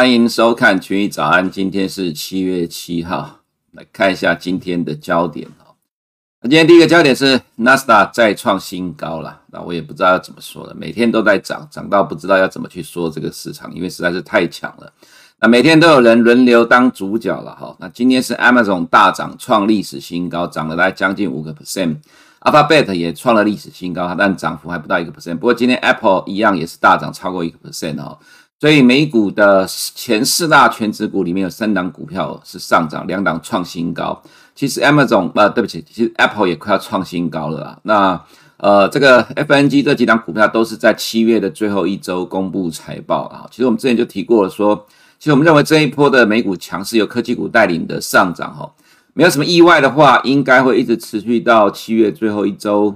欢迎收看《群益早安》，今天是七月七号，来看一下今天的焦点哦。那今天第一个焦点是纳斯达再创新高了，那我也不知道要怎么说了，每天都在涨，涨到不知道要怎么去说这个市场，因为实在是太强了。那每天都有人轮流当主角了哈。那今天是 Amazon 大涨，创历史新高，涨了大概将近五个 percent。Alphabet 也创了历史新高，但涨幅还不到一个 percent。不过今天 Apple 一样也是大涨超过一个 percent 哦。所以美股的前四大权值股里面有三档股票是上涨，两档创新高。其实 Amazon 呃，对不起，其实 Apple 也快要创新高了啦。那呃，这个 FNG 这几档股票都是在七月的最后一周公布财报啊。其实我们之前就提过了说，说其实我们认为这一波的美股强势由科技股带领的上涨哈，没有什么意外的话，应该会一直持续到七月最后一周，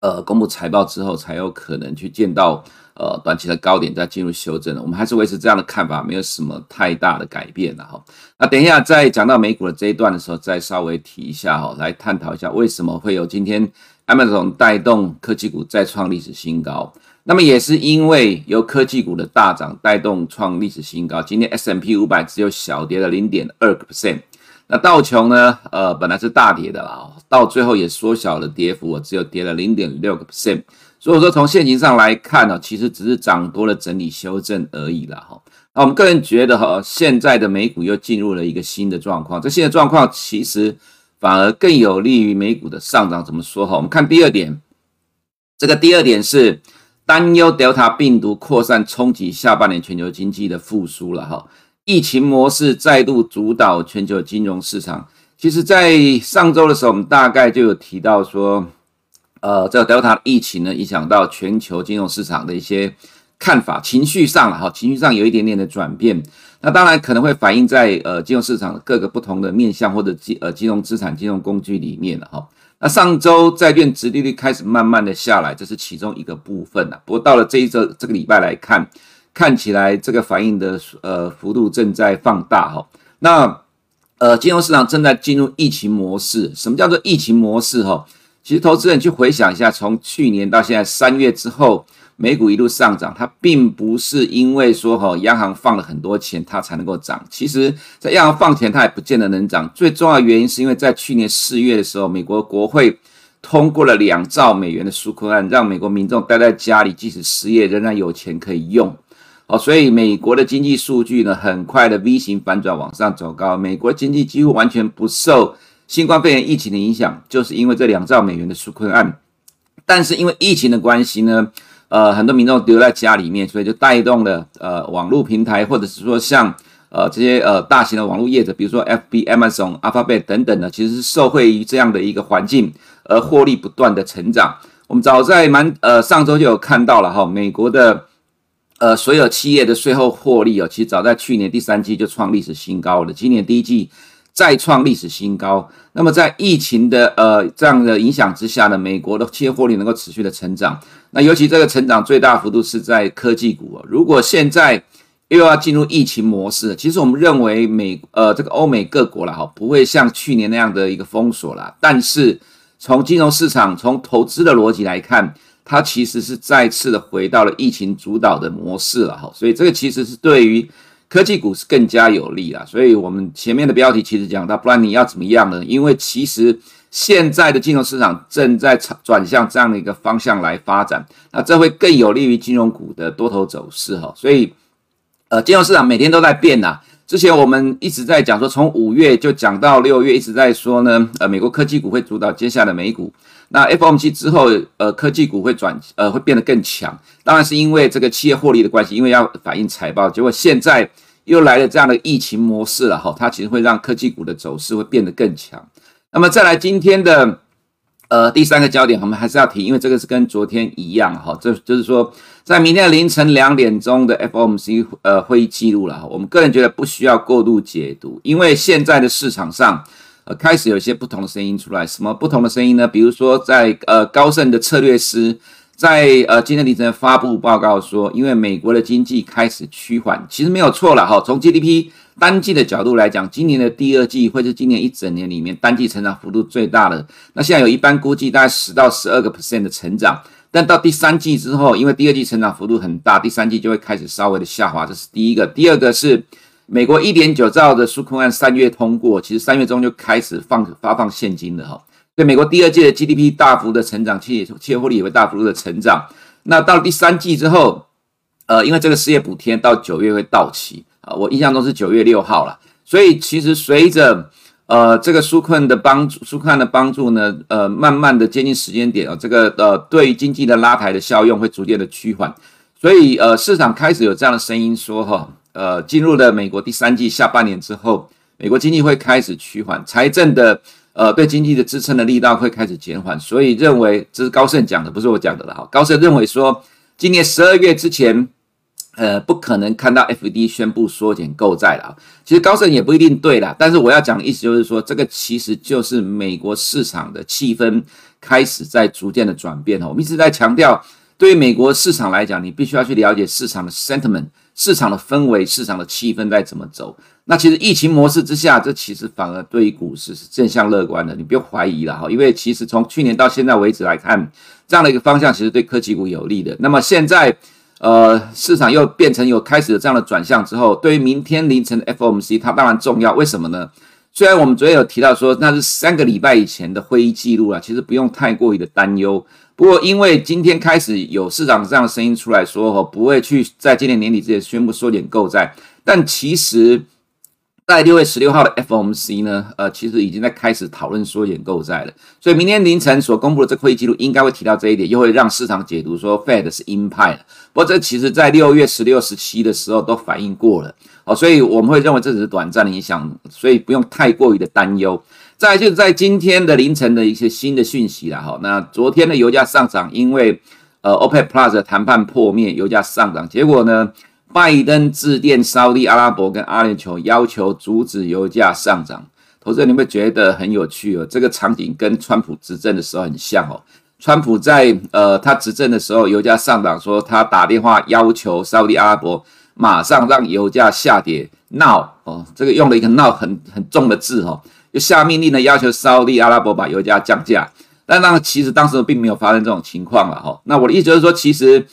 呃，公布财报之后才有可能去见到。呃，短期的高点再进入修正了，我们还是维持这样的看法，没有什么太大的改变了哈。那等一下在讲到美股的这一段的时候，再稍微提一下哈，来探讨一下为什么会有今天 Amazon 带动科技股再创历史新高。那么也是因为由科技股的大涨带动创历史新高，今天 S M P 五百只有小跌了零点二个 percent。那道琼呢？呃，本来是大跌的啦，到最后也缩小了跌幅，我只有跌了零点六个 percent。所以说，从现形上来看呢，其实只是涨多了整理修正而已啦。哈，那我们个人觉得哈，现在的美股又进入了一个新的状况。这新的状况其实反而更有利于美股的上涨。怎么说哈？我们看第二点，这个第二点是担忧 Delta 病毒扩散冲击下半年全球经济的复苏了哈。疫情模式再度主导全球金融市场。其实，在上周的时候，我们大概就有提到说。呃，这个 Delta 疫情呢，影响到全球金融市场的一些看法、情绪上了哈，情绪上有一点点的转变。那当然可能会反映在呃金融市场各个不同的面向或者金呃金融资产、金融工具里面了哈。那上周债券殖利率开始慢慢的下来，这是其中一个部分了。不过到了这一周这个礼拜来看，看起来这个反应的呃幅度正在放大哈。那呃金融市场正在进入疫情模式。什么叫做疫情模式哈？其实，投资人去回想一下，从去年到现在三月之后，美股一路上涨，它并不是因为说哈央行放了很多钱，它才能够涨。其实，在央行放钱，它也不见得能涨。最重要的原因是因为在去年四月的时候，美国国会通过了两兆美元的纾困案，让美国民众待在家里，即使失业，仍然有钱可以用。哦，所以美国的经济数据呢，很快的 V 型反转往上走高，美国经济几乎完全不受。新冠肺炎疫情的影响，就是因为这两兆美元的纾困案，但是因为疫情的关系呢，呃，很多民众留在家里面，所以就带动了呃网络平台，或者是说像呃这些呃大型的网络业者，比如说 FB、Amazon、Alphabet 等等的，其实是受惠于这样的一个环境而获利不断的成长。我们早在蛮呃上周就有看到了哈，美国的呃所有企业的税后获利哦，其实早在去年第三季就创历史新高了，今年第一季。再创历史新高。那么在疫情的呃这样的影响之下呢，美国的企业获利能够持续的成长。那尤其这个成长最大幅度是在科技股。如果现在又要进入疫情模式，其实我们认为美呃这个欧美各国了哈，不会像去年那样的一个封锁了。但是从金融市场从投资的逻辑来看，它其实是再次的回到了疫情主导的模式了哈。所以这个其实是对于。科技股是更加有利啦，所以我们前面的标题其实讲到，不然你要怎么样呢？因为其实现在的金融市场正在转向这样的一个方向来发展，那这会更有利于金融股的多头走势哈。所以，呃，金融市场每天都在变呐。之前我们一直在讲说，从五月就讲到六月，一直在说呢，呃，美国科技股会主导接下来的美股。那 FOMC 之后，呃，科技股会转，呃，会变得更强。当然是因为这个企业获利的关系，因为要反映财报。结果现在。又来了这样的疫情模式了哈，它其实会让科技股的走势会变得更强。那么再来今天的呃第三个焦点，我们还是要提，因为这个是跟昨天一样哈，这就是说在明天凌晨两点钟的 FOMC 呃会议记录了。我们个人觉得不需要过度解读，因为现在的市场上呃开始有些不同的声音出来。什么不同的声音呢？比如说在呃高盛的策略师。在呃今天凌晨发布报告说，因为美国的经济开始趋缓，其实没有错了哈。从 GDP 单季的角度来讲，今年的第二季会是今年一整年里面单季成长幅度最大的。那现在有一般估计大概十到十二个 percent 的成长，但到第三季之后，因为第二季成长幅度很大，第三季就会开始稍微的下滑。这是第一个。第二个是美国一点九兆的纾困案三月通过，其实三月中就开始放发放现金了哈。对美国第二季的 GDP 大幅的成长，企业企业获利也会大幅度的成长。那到了第三季之后，呃，因为这个失业补贴到九月会到期啊，我印象中是九月六号了，所以其实随着呃这个纾困的帮助，纾困的帮助呢，呃，慢慢的接近时间点啊，这个呃对经济的拉抬的效用会逐渐的趋缓，所以呃市场开始有这样的声音说哈，呃进入了美国第三季下半年之后，美国经济会开始趋缓，财政的。呃，对经济的支撑的力道会开始减缓，所以认为这是高盛讲的，不是我讲的了哈。高盛认为说，今年十二月之前，呃，不可能看到 FED 宣布缩减购债了啊。其实高盛也不一定对啦，但是我要讲的意思就是说，这个其实就是美国市场的气氛开始在逐渐的转变哈。我们一直在强调，对于美国市场来讲，你必须要去了解市场的 sentiment。市场的氛围、市场的气氛在怎么走？那其实疫情模式之下，这其实反而对于股市是正向乐观的，你不用怀疑了哈。因为其实从去年到现在为止来看，这样的一个方向其实对科技股有利的。那么现在，呃，市场又变成有开始有这样的转向之后，对于明天凌晨的 FOMC，它当然重要。为什么呢？虽然我们昨天有提到说那是三个礼拜以前的会议记录了，其实不用太过于的担忧。不过，因为今天开始有市场这样的声音出来说，哦，不会去在今年年底之前宣布缩减购债，但其实，在六月十六号的 FOMC 呢，呃，其实已经在开始讨论缩减购债了。所以，明天凌晨所公布的这会议记录应该会提到这一点，又会让市场解读说 Fed 是鹰派了。不过，这其实在六月十六、十七的时候都反映过了，哦，所以我们会认为这只是短暂的影响，所以不用太过于的担忧。再来就是在今天的凌晨的一些新的讯息了哈，那昨天的油价上涨，因为呃 OPEC Plus 的谈判破灭，油价上涨，结果呢，拜登致电沙乌地阿拉伯跟阿联酋，要求阻止油价上涨。投资者，你会觉得很有趣哦，这个场景跟川普执政的时候很像哦。川普在呃他执政的时候，油价上涨，说他打电话要求沙乌地阿拉伯马上让油价下跌，闹哦，这个用了一个闹很很重的字哦。就下命令呢，要求沙乌地阿拉伯把油价降价，但那其实当时并没有发生这种情况了哈。那我的意思就是说，其实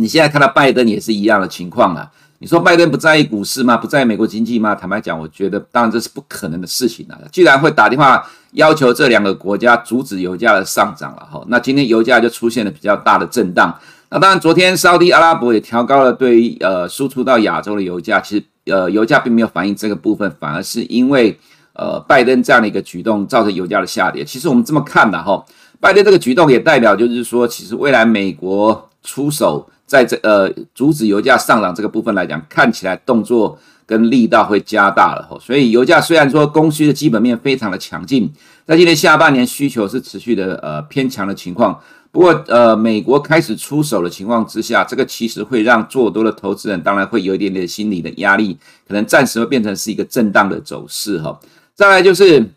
你现在看到拜登也是一样的情况啊。你说拜登不在意股市吗？不在意美国经济吗？坦白讲，我觉得当然这是不可能的事情了。居然会打电话要求这两个国家阻止油价的上涨了哈。那今天油价就出现了比较大的震荡。那当然，昨天沙乌地阿拉伯也调高了对于呃输出到亚洲的油价，其实呃油价并没有反映这个部分，反而是因为。呃，拜登这样的一个举动造成油价的下跌。其实我们这么看的哈，拜登这个举动也代表就是说，其实未来美国出手在这呃阻止油价上涨这个部分来讲，看起来动作跟力道会加大了哈。所以油价虽然说供需的基本面非常的强劲，在今年下半年需求是持续的呃偏强的情况，不过呃美国开始出手的情况之下，这个其实会让做多的投资人当然会有一点点心理的压力，可能暂时会变成是一个震荡的走势哈。再来就是，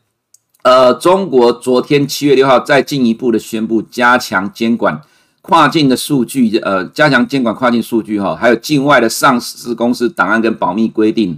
呃，中国昨天七月六号再进一步的宣布加强监管跨境的数据，呃，加强监管跨境数据哈，还有境外的上市公司档案跟保密规定。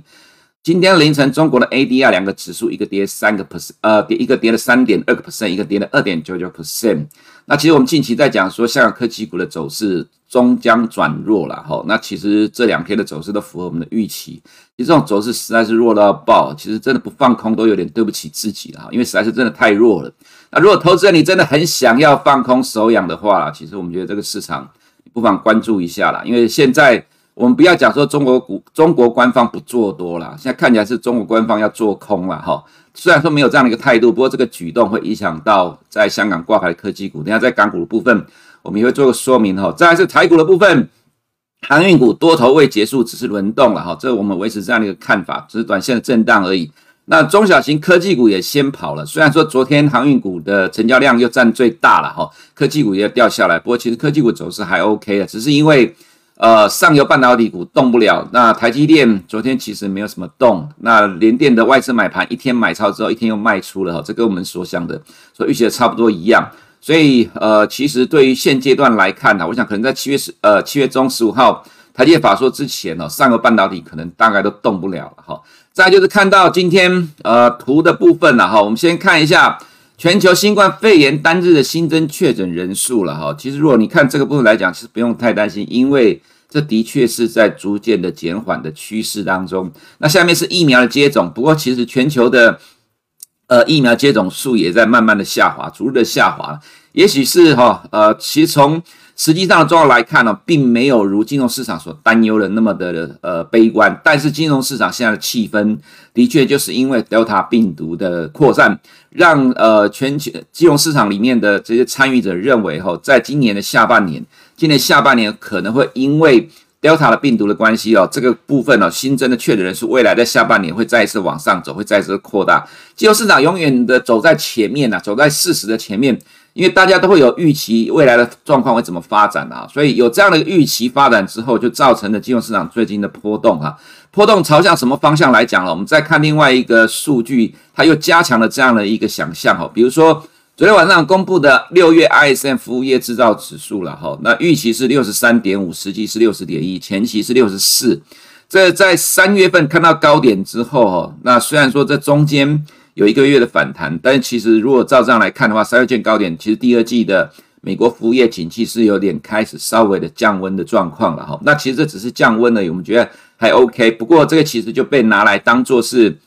今天凌晨，中国的 ADR 两个指数，一个跌三个 percent，呃，跌一个跌了三点二个 percent，一个跌了二点九九 percent。那其实我们近期在讲说，香港科技股的走势终将转弱了哈。那其实这两天的走势都符合我们的预期。其实这种走势实在是弱到爆，其实真的不放空都有点对不起自己了哈，因为实在是真的太弱了。那如果投资人你真的很想要放空手痒的话，其实我们觉得这个市场不妨关注一下啦，因为现在。我们不要讲说中国股中国官方不做多了，现在看起来是中国官方要做空了哈。虽然说没有这样的一个态度，不过这个举动会影响到在香港挂牌的科技股。等下在港股的部分，我们也会做个说明哈。再来是台股的部分，航运股多头未结束，只是轮动了哈。这我们维持这样的一个看法，只是短线的震荡而已。那中小型科技股也先跑了，虽然说昨天航运股的成交量又占最大了哈，科技股也掉下来，不过其实科技股走势还 OK 的，只是因为。呃，上游半导体股动不了。那台积电昨天其实没有什么动。那联电的外资买盘一天买超之后，一天又卖出了哈，这跟我们所想的、所预期的差不多一样。所以呃，其实对于现阶段来看呢，我想可能在七月十呃七月中十五号台积法说之前哦，上游半导体可能大概都动不了了哈。再就是看到今天呃图的部分了哈，我们先看一下全球新冠肺炎单日的新增确诊人数了哈。其实如果你看这个部分来讲，其实不用太担心，因为这的确是在逐渐的减缓的趋势当中。那下面是疫苗的接种，不过其实全球的呃疫苗接种数也在慢慢的下滑，逐日的下滑。也许是哈呃，其从实际上的状况来看呢，并没有如金融市场所担忧的那么的呃悲观。但是金融市场现在的气氛，的确就是因为 Delta 病毒的扩散，让呃全球金融市场里面的这些参与者认为，哈，在今年的下半年，今年下半年可能会因为 Delta 的病毒的关系哦，这个部分呢，新增的确诊人数，未来在下半年会再一次往上走，会再一次扩大。金融市场永远的走在前面呐，走在事实的前面。因为大家都会有预期未来的状况会怎么发展啊，所以有这样的预期发展之后，就造成了金融市场最近的波动啊。波动朝向什么方向来讲了？我们再看另外一个数据，它又加强了这样的一个想象哈。比如说昨天晚上公布的六月 ISM 服务业制造指数了哈，那预期是六十三点五，实际是六十点一，前期是六十四。这在三月份看到高点之后哈，那虽然说这中间。有一个月的反弹，但其实如果照这样来看的话，三月见高点，其实第二季的美国服务业景气是有点开始稍微的降温的状况了哈。那其实这只是降温了，我们觉得还 OK。不过这个其实就被拿来当做是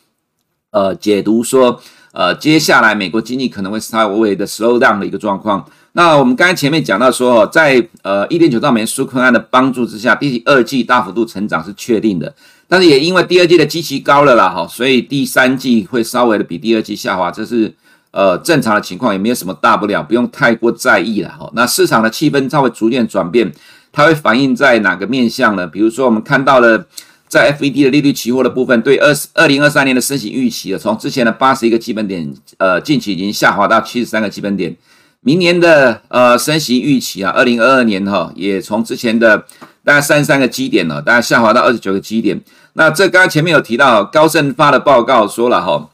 呃解读说，呃接下来美国经济可能会稍微的 slow down 的一个状况。那我们刚才前面讲到说，在呃一点九兆美元纾困案的帮助之下，第二季大幅度成长是确定的。但是也因为第二季的基期高了啦，哈，所以第三季会稍微的比第二季下滑，这是呃正常的情况，也没有什么大不了，不用太过在意了，哈。那市场的气氛稍微逐渐转变，它会反映在哪个面向呢？比如说我们看到了在 FED 的利率期货的部分，对二二零二三年的升息预期了，从之前的八十一个基本点，呃，近期已经下滑到七十三个基本点。明年的呃升息预期啊，二零二二年哈，也从之前的大概三十三个基点了，大概下滑到二十九个基点。那这刚刚前面有提到，高盛发的报告说了哈，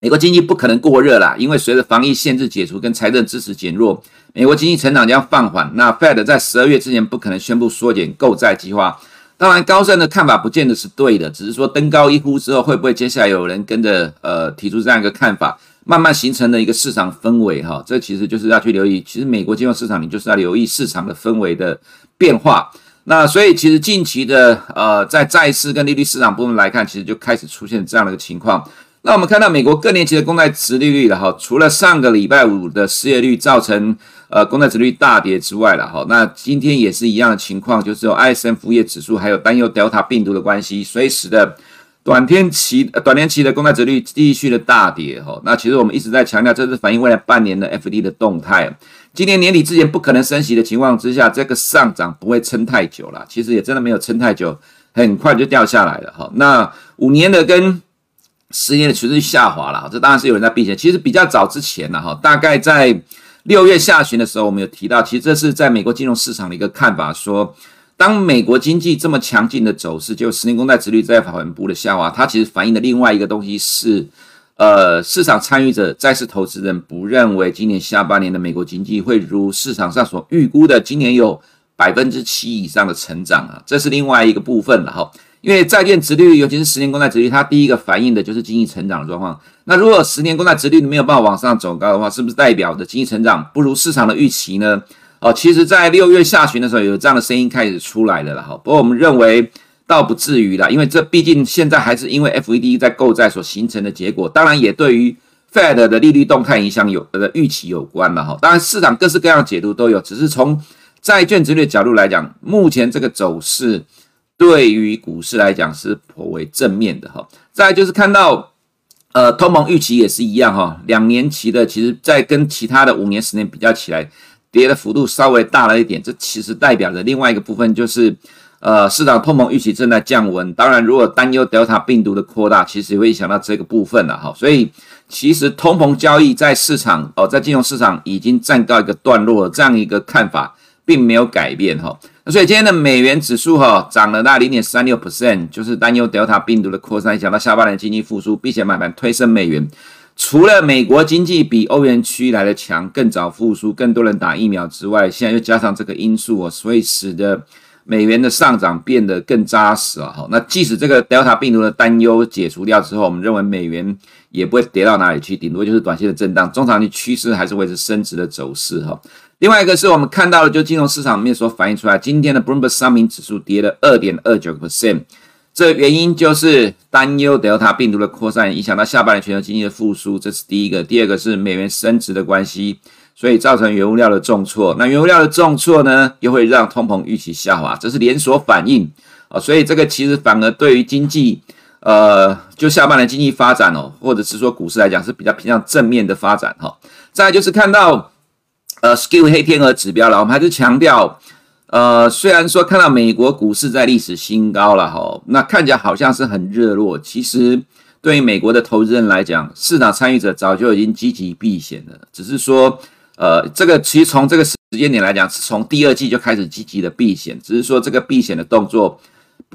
美国经济不可能过热啦，因为随着防疫限制解除跟财政支持减弱，美国经济成长将放缓。那 Fed 在十二月之前不可能宣布缩减购债计划。当然，高盛的看法不见得是对的，只是说登高一呼之后，会不会接下来有人跟着呃提出这样一个看法，慢慢形成了一个市场氛围哈。这其实就是要去留意，其实美国金融市场你就是要留意市场的氛围的变化。那所以其实近期的呃，在债市跟利率市场部分来看，其实就开始出现这样的一个情况。那我们看到美国各年期的公债殖利率了哈，除了上个礼拜五的失业率造成呃公债殖率大跌之外了哈，那今天也是一样的情况，就是有 ISM 服务业指数还有担忧 Delta 病毒的关系，所以使得短天期短天期的公债殖率继续的大跌哈。那其实我们一直在强调，这是反映未来半年的 F D 的动态。今年年底之前不可能升息的情况之下，这个上涨不会撑太久了。其实也真的没有撑太久，很快就掉下来了哈。那五年的跟十年的趋势下滑了，这当然是有人在避险。其实比较早之前呢，哈，大概在六月下旬的时候，我们有提到，其实这是在美国金融市场的一个看法，说当美国经济这么强劲的走势，就十年公债殖率在缓步的下滑，它其实反映的另外一个东西是。呃，市场参与者、债市投资人不认为今年下半年的美国经济会如市场上所预估的，今年有百分之七以上的成长啊，这是另外一个部分了哈。因为债券殖率，尤其是十年公债殖率，它第一个反映的就是经济成长的状况。那如果十年公债殖率没有办法往上走高的话，是不是代表着经济成长不如市场的预期呢？哦，其实，在六月下旬的时候，有这样的声音开始出来的了哈。不过，我们认为。倒不至于啦，因为这毕竟现在还是因为 FED 在购债所形成的结果，当然也对于 Fed 的利率动态影响有的预期有关了哈。当然市场各式各样解读都有，只是从债券殖利率角度来讲，目前这个走势对于股市来讲是颇为正面的哈。再就是看到呃通膨预期也是一样哈，两年期的其实在跟其他的五年、十年比较起来，跌的幅度稍微大了一点，这其实代表着另外一个部分就是。呃，市场通膨预期正在降温，当然，如果担忧 Delta 病毒的扩大，其实也会影响到这个部分了哈。所以，其实通膨交易在市场哦，在金融市场已经暂告一个段落了，这样一个看法并没有改变哈。那所以今天的美元指数哈涨了大零点三六 percent，就是担忧 Delta 病毒的扩散，影响到下半年经济复苏，并且买盘推升美元。除了美国经济比欧元区来的强，更早复苏，更多人打疫苗之外，现在又加上这个因素哦，所以使得。美元的上涨变得更扎实了哈。那即使这个 Delta 病毒的担忧解除掉之后，我们认为美元也不会跌到哪里去，顶多就是短线的震荡，中长期趋势还是维持升值的走势哈。另外一个是我们看到的，就金融市场面所反映出来，今天的 Bloomberg 商品指数跌了二点二九个 percent，这原因就是担忧 Delta 病毒的扩散影响到下半年全球经济的复苏，这是第一个。第二个是美元升值的关系。所以造成原物料的重挫，那原物料的重挫呢，又会让通膨预期下滑，这是连锁反应啊。所以这个其实反而对于经济，呃，就下半年经济发展哦，或者是说股市来讲是比较偏向正面的发展哈。再就是看到呃，Skew 黑天鹅指标了，我们还是强调，呃，虽然说看到美国股市在历史新高了哈，那看起来好像是很热络，其实对于美国的投资人来讲，市场参与者早就已经积极避险了，只是说。呃，这个其实从这个时间点来讲，是从第二季就开始积极的避险，只是说这个避险的动作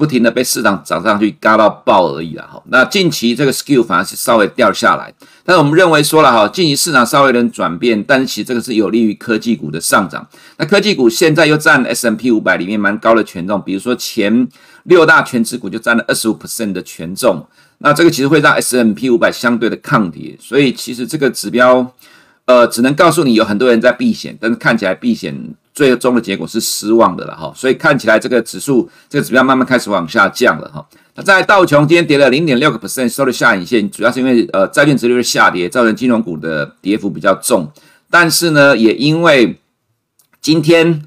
不停的被市场涨上去，嘎到爆而已了哈。那近期这个 skew 反而是稍微掉下来，但是我们认为说了哈，近期市场稍微有点转变，但是其实这个是有利于科技股的上涨。那科技股现在又占 S M P 五百里面蛮高的权重，比如说前六大权值股就占了二十五 percent 的权重，那这个其实会让 S M P 五百相对的抗跌，所以其实这个指标。呃，只能告诉你有很多人在避险，但是看起来避险最终的结果是失望的了哈，所以看起来这个指数这个指标慢慢开始往下降了哈。那在道琼今天跌了零点六个 percent，收了下影线，主要是因为呃债券殖利率下跌，造成金融股的跌幅比较重。但是呢，也因为今天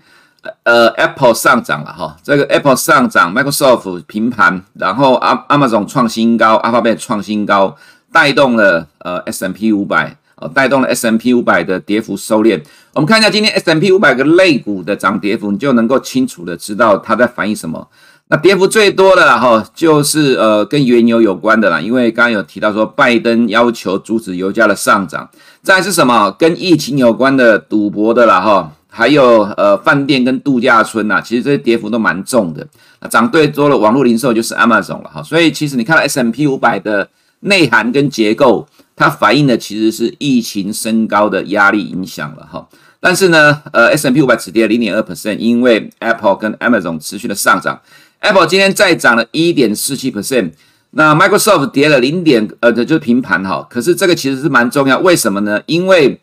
呃 Apple 上涨了哈，这个 Apple 上涨，Microsoft 平盘，然后 Amazon 创新高，Alphabet 创新高，带动了呃 S M P 五百。呃，带动了 S M P 五百的跌幅收敛。我们看一下今天 S M P 五百个类股的涨跌幅，你就能够清楚的知道它在反映什么。那跌幅最多的哈，就是呃跟原油有关的啦，因为刚刚有提到说拜登要求阻止油价的上涨。再是什么？跟疫情有关的赌博的啦哈，还有呃饭店跟度假村呐，其实这些跌幅都蛮重的。那涨最多的网络零售就是 Amazon 了哈。所以其实你看到 S&P 五百的内涵跟结构。它反映的其实是疫情升高的压力影响了哈，但是呢，呃，S&P 五百只跌了零点二 percent，因为 Apple 跟 Amazon 持续的上涨，Apple 今天再涨了一点四七 percent，那 Microsoft 跌了零点呃，就是平盘哈，可是这个其实是蛮重要，为什么呢？因为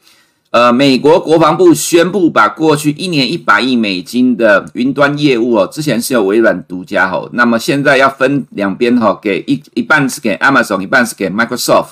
呃，美国国防部宣布把过去一年一百亿美金的云端业务哦，之前是由微软独家哈，那么现在要分两边哈，给一一半是给 Amazon，一半是给 Microsoft。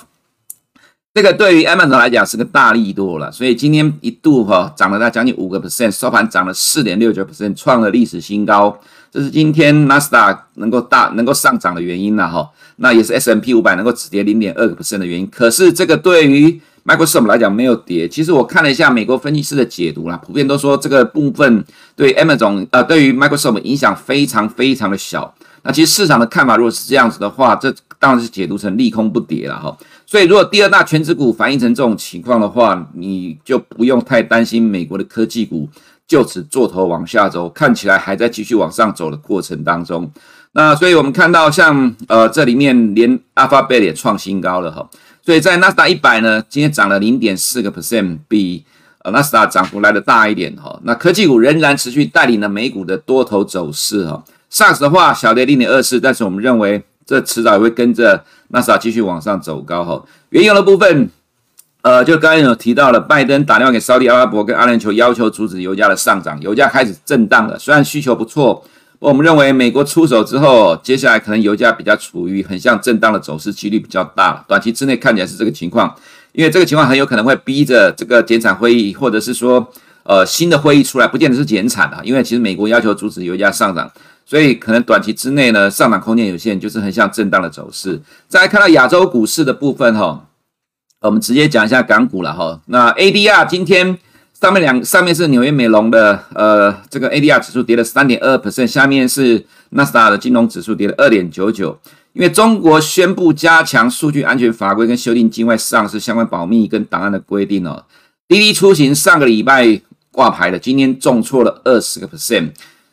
这个对于 Amazon 来讲是个大力多了，所以今天一度哈涨了它将近五个 percent，收盘涨了四点六九 percent，创了历史新高。这是今天 Nasdaq 能够大能够上涨的原因了哈。那也是 S M P 五百能够止跌零点二个 percent 的原因。可是这个对于 Microsoft 来讲没有跌。其实我看了一下美国分析师的解读啦，普遍都说这个部分对 Amazon 呃对于 Microsoft 影响非常非常的小。那其实市场的看法如果是这样子的话，这当然是解读成利空不跌了哈。所以，如果第二大权值股反映成这种情况的话，你就不用太担心美国的科技股就此做头往下走，看起来还在继续往上走的过程当中。那所以我们看到像呃这里面连 Alphabet 也创新高了哈。所以在纳斯达一百呢，今天涨了零点四个 percent，比呃纳斯达涨幅来的大一点哈。那科技股仍然持续带领了美股的多头走势哈。Sas 的话小跌零点二四，但是我们认为。这迟早也会跟着纳斯达继续往上走高哈。原油的部分，呃，就刚刚有提到了，拜登打电话给沙特阿拉伯跟阿联酋，要求阻止油价的上涨，油价开始震荡了。虽然需求不错，我们认为美国出手之后，接下来可能油价比较处于很像震荡的走势，几率比较大。短期之内看起来是这个情况，因为这个情况很有可能会逼着这个减产会议，或者是说，呃，新的会议出来，不见得是减产啊，因为其实美国要求阻止油价上涨。所以可能短期之内呢，上涨空间有限，就是很像震荡的走势。再来看到亚洲股市的部分哈，我们直接讲一下港股了哈。那 ADR 今天上面两上面是纽约美龙的呃这个 ADR 指数跌了三点二 percent，下面是纳斯达的金融指数跌了二点九九。因为中国宣布加强数据安全法规跟修订境外上市相关保密跟档案的规定哦。滴滴出行上个礼拜挂牌的，今天重挫了二十个 percent。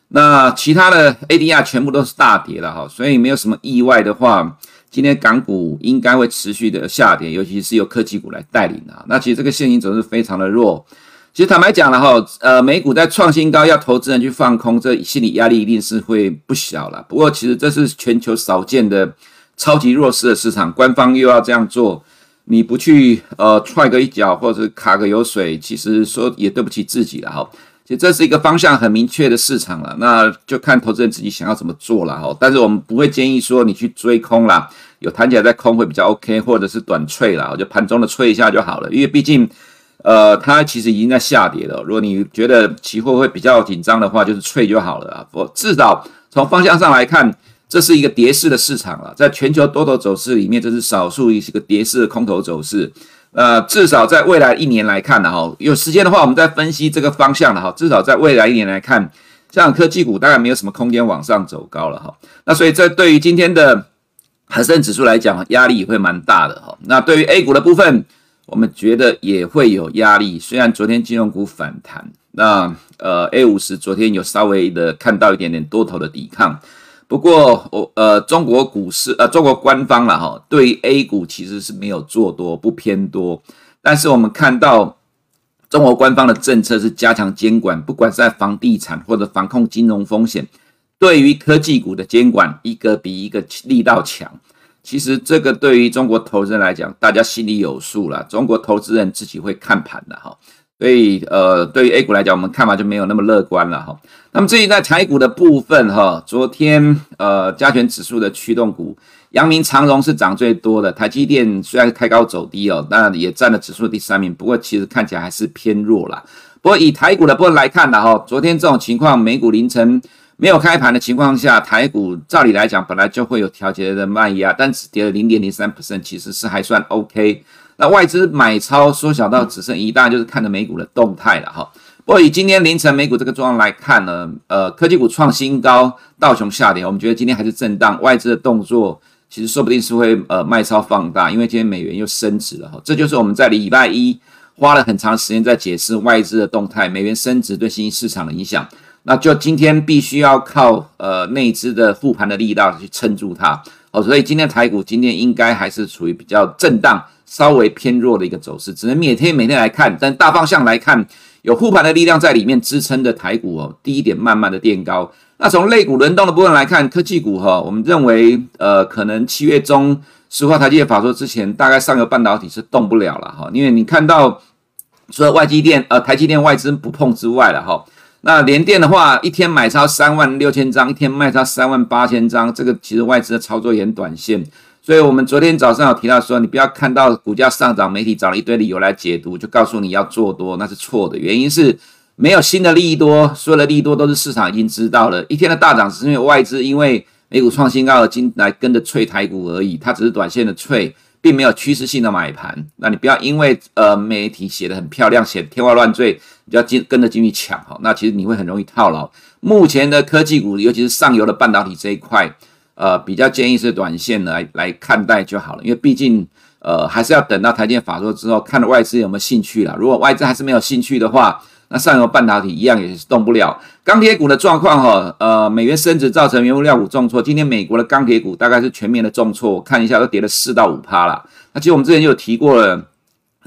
那其他的 ADR 全部都是大跌了哈，所以没有什么意外的话，今天港股应该会持续的下跌，尤其是由科技股来带领啊。那其实这个线型走势非常的弱，其实坦白讲了哈，呃，美股在创新高，要投资人去放空，这心理压力一定是会不小了。不过，其实这是全球少见的超级弱势的市场，官方又要这样做，你不去呃踹个一脚或者卡个油水，其实说也对不起自己了哈。其实这是一个方向很明确的市场了，那就看投资人自己想要怎么做了哈。但是我们不会建议说你去追空啦，有弹起来再空会比较 OK，或者是短脆啦，就盘中的吹一下就好了，因为毕竟。呃，它其实已经在下跌了。如果你觉得期货会比较紧张的话，就是脆就好了啊。我至少从方向上来看，这是一个跌势的市场了。在全球多头走势里面，这是少数一个跌势的空头走势。呃，至少在未来一年来看呢，哈，有时间的话，我们再分析这个方向了哈。至少在未来一年来看，像科技股大概没有什么空间往上走高了哈。那所以这对于今天的恒生指数来讲，压力也会蛮大的哈。那对于 A 股的部分。我们觉得也会有压力，虽然昨天金融股反弹，那呃 A 五十昨天有稍微的看到一点点多头的抵抗，不过我呃中国股市呃中国官方了哈，对于 A 股其实是没有做多，不偏多，但是我们看到中国官方的政策是加强监管，不管是在房地产或者防控金融风险，对于科技股的监管一个比一个力道强。其实这个对于中国投资人来讲，大家心里有数了。中国投资人自己会看盘的哈，所以呃，对于 A 股来讲，我们看法就没有那么乐观了哈。那么至于在台股的部分哈，昨天呃加权指数的驱动股，阳明长荣是涨最多的，台积电虽然开高走低哦，但也占了指数第三名，不过其实看起来还是偏弱了。不过以台股的部分来看的哈，昨天这种情况，美股凌晨。没有开盘的情况下，台股照理来讲本来就会有调节的卖压，但只跌了零点零三 percent，其实是还算 OK。那外资买超缩小到只剩一，大就是看着美股的动态了哈。不过以今天凌晨美股这个状况来看呢，呃，科技股创新高，道琼下跌，我们觉得今天还是震荡，外资的动作其实说不定是会呃卖超放大，因为今天美元又升值了哈。这就是我们在礼拜一花了很长时间在解释外资的动态，美元升值对新兴市场的影响。那就今天必须要靠呃内资的复盘的力道去撑住它哦，所以今天台股今天应该还是处于比较震荡、稍微偏弱的一个走势，只能每天每天来看，但大方向来看，有护盘的力量在里面支撑的台股哦，低一点慢慢的垫高。那从类股轮动的部分来看，科技股哈，我们认为呃可能七月中石化台积电法说之前，大概上游半导体是动不了了哈，因为你看到除了外积电呃台积电外资不碰之外了哈。那联电的话，一天买超三万六千张，一天卖超三万八千张，这个其实外资的操作也很短线，所以我们昨天早上有提到说，你不要看到股价上涨，媒体找了一堆理由来解读，就告诉你要做多，那是错的。原因是没有新的利益多，所有的利多都是市场已经知道了。一天的大涨是因为外资因为美股创新高而进来跟着脆台股而已，它只是短线的脆。并没有趋势性的买盘，那你不要因为呃媒体写的很漂亮，写天花乱坠，你就要进跟着进去抢哈，那其实你会很容易套牢。目前的科技股，尤其是上游的半导体这一块，呃，比较建议是短线来来看待就好了，因为毕竟呃还是要等到台积电法说之后，看外资有没有兴趣了。如果外资还是没有兴趣的话，那上游半导体一样也是动不了。钢铁股的状况哈，呃，美元升值造成原物料股重挫。今天美国的钢铁股大概是全面的重挫，我看一下都跌了四到五趴了。那其实我们之前就有提过了，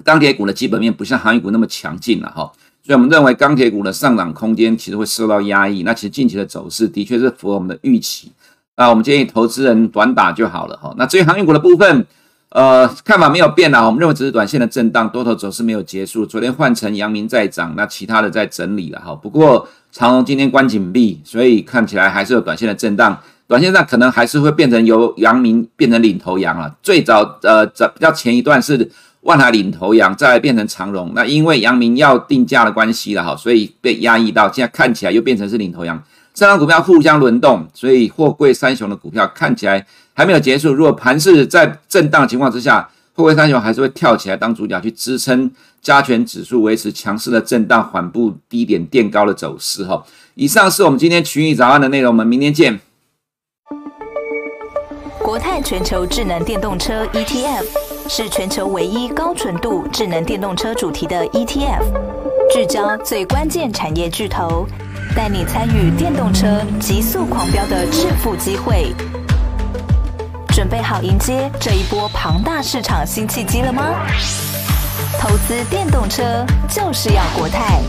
钢铁股的基本面不像航运股那么强劲了哈，所以我们认为钢铁股的上涨空间其实会受到压抑。那其实近期的走势的确是符合我们的预期。那我们建议投资人短打就好了哈。那至于航运股的部分。呃，看法没有变啦，我们认为只是短线的震荡，多头走势没有结束。昨天换成阳明在涨，那其他的在整理了哈。不过长荣今天关紧闭，所以看起来还是有短线的震荡。短线上可能还是会变成由阳明变成领头羊了。最早呃，早比较前一段是万海领头羊，再来变成长荣。那因为阳明要定价的关系了哈，所以被压抑到现在看起来又变成是领头羊。三档股票互相轮动，所以货柜三雄的股票看起来。还没有结束。如果盘势在震荡情况之下，货柜三雄还是会跳起来当主角，去支撑加权指数维持强势的震荡，缓步低点垫高的走势。哈，以上是我们今天群益早安的内容，我们明天见。国泰全球智能电动车 ETF 是全球唯一高纯度智能电动车主题的 ETF，聚焦最关键产业巨头，带你参与电动车极速狂飙的致富机会。准备好迎接这一波庞大市场新契机了吗？投资电动车就是要国泰。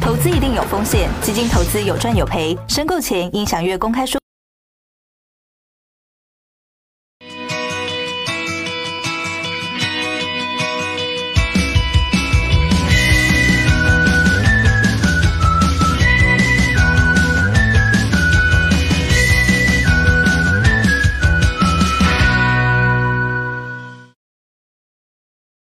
投资一定有风险，基金投资有赚有赔，申购前应享阅公开说。